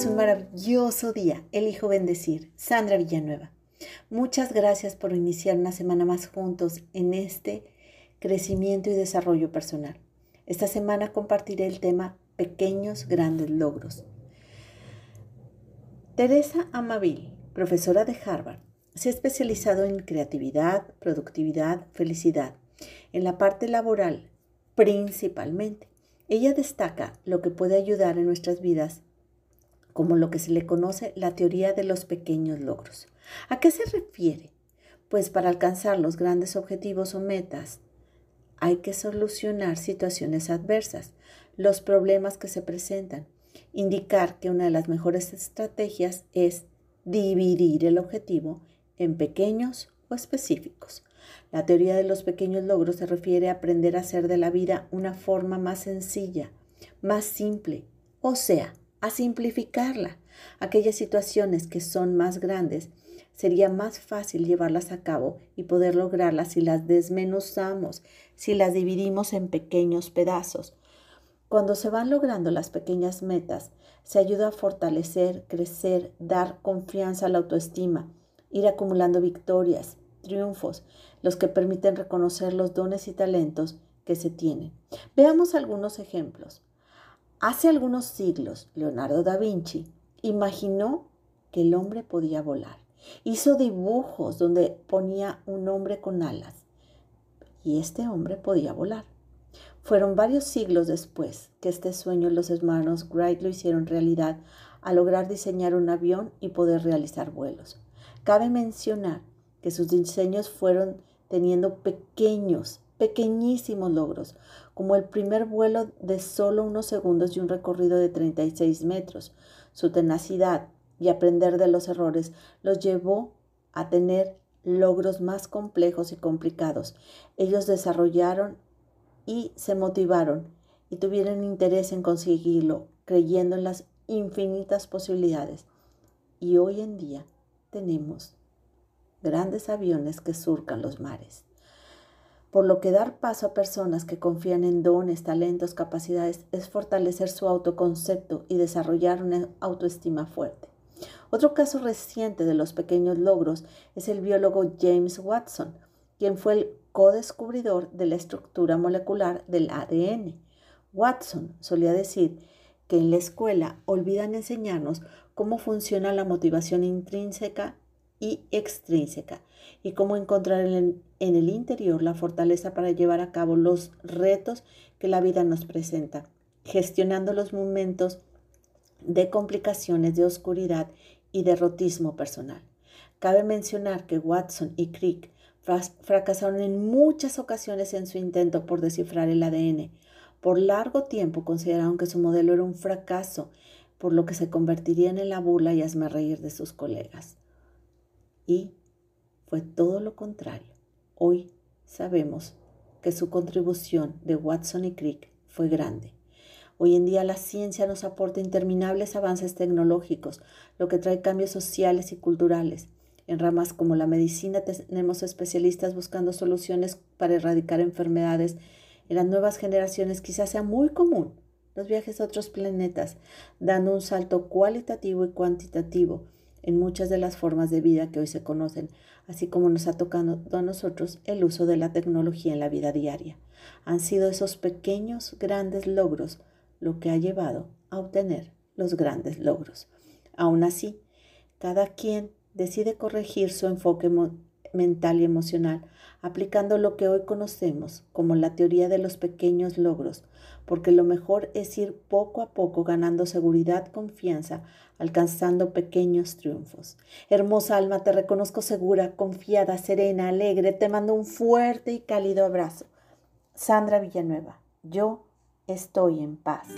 es un maravilloso día. Elijo bendecir. Sandra Villanueva. Muchas gracias por iniciar una semana más juntos en este crecimiento y desarrollo personal. Esta semana compartiré el tema pequeños grandes logros. Teresa Amaville, profesora de Harvard, se ha especializado en creatividad, productividad, felicidad, en la parte laboral principalmente. Ella destaca lo que puede ayudar en nuestras vidas como lo que se le conoce la teoría de los pequeños logros. ¿A qué se refiere? Pues para alcanzar los grandes objetivos o metas hay que solucionar situaciones adversas, los problemas que se presentan, indicar que una de las mejores estrategias es dividir el objetivo en pequeños o específicos. La teoría de los pequeños logros se refiere a aprender a hacer de la vida una forma más sencilla, más simple, o sea, a simplificarla. Aquellas situaciones que son más grandes, sería más fácil llevarlas a cabo y poder lograrlas si las desmenuzamos, si las dividimos en pequeños pedazos. Cuando se van logrando las pequeñas metas, se ayuda a fortalecer, crecer, dar confianza a la autoestima, ir acumulando victorias, triunfos, los que permiten reconocer los dones y talentos que se tienen. Veamos algunos ejemplos. Hace algunos siglos, Leonardo da Vinci imaginó que el hombre podía volar. Hizo dibujos donde ponía un hombre con alas y este hombre podía volar. Fueron varios siglos después que este sueño los hermanos Wright lo hicieron realidad al lograr diseñar un avión y poder realizar vuelos. Cabe mencionar que sus diseños fueron teniendo pequeños, pequeñísimos logros, como el primer vuelo de solo unos segundos y un recorrido de 36 metros. Su tenacidad y aprender de los errores los llevó a tener logros más complejos y complicados. Ellos desarrollaron y se motivaron y tuvieron interés en conseguirlo, creyendo en las infinitas posibilidades. Y hoy en día tenemos grandes aviones que surcan los mares. Por lo que dar paso a personas que confían en dones, talentos, capacidades es fortalecer su autoconcepto y desarrollar una autoestima fuerte. Otro caso reciente de los pequeños logros es el biólogo James Watson, quien fue el co-descubridor de la estructura molecular del ADN. Watson solía decir que en la escuela olvidan enseñarnos cómo funciona la motivación intrínseca y extrínseca y cómo encontrar en el, interior la fortaleza para llevar a cabo los retos que la vida nos presenta, gestionando los momentos de complicaciones de oscuridad y derrotismo personal. Cabe mencionar que Watson y Crick fracasaron en muchas ocasiones en su intento por descifrar el ADN. Por largo tiempo consideraron que su modelo era un fracaso, por lo que se convertirían en la burla y hazme reír de sus colegas. Y fue todo lo contrario. Hoy sabemos que su contribución de Watson y Crick fue grande. Hoy en día la ciencia nos aporta interminables avances tecnológicos, lo que trae cambios sociales y culturales. En ramas como la medicina tenemos especialistas buscando soluciones para erradicar enfermedades. En las nuevas generaciones quizás sea muy común los viajes a otros planetas, dando un salto cualitativo y cuantitativo en muchas de las formas de vida que hoy se conocen, así como nos ha tocado a nosotros el uso de la tecnología en la vida diaria. Han sido esos pequeños, grandes logros lo que ha llevado a obtener los grandes logros. Aún así, cada quien decide corregir su enfoque mental y emocional aplicando lo que hoy conocemos como la teoría de los pequeños logros, porque lo mejor es ir poco a poco ganando seguridad, confianza, alcanzando pequeños triunfos. Hermosa alma, te reconozco segura, confiada, serena, alegre, te mando un fuerte y cálido abrazo. Sandra Villanueva, yo estoy en paz.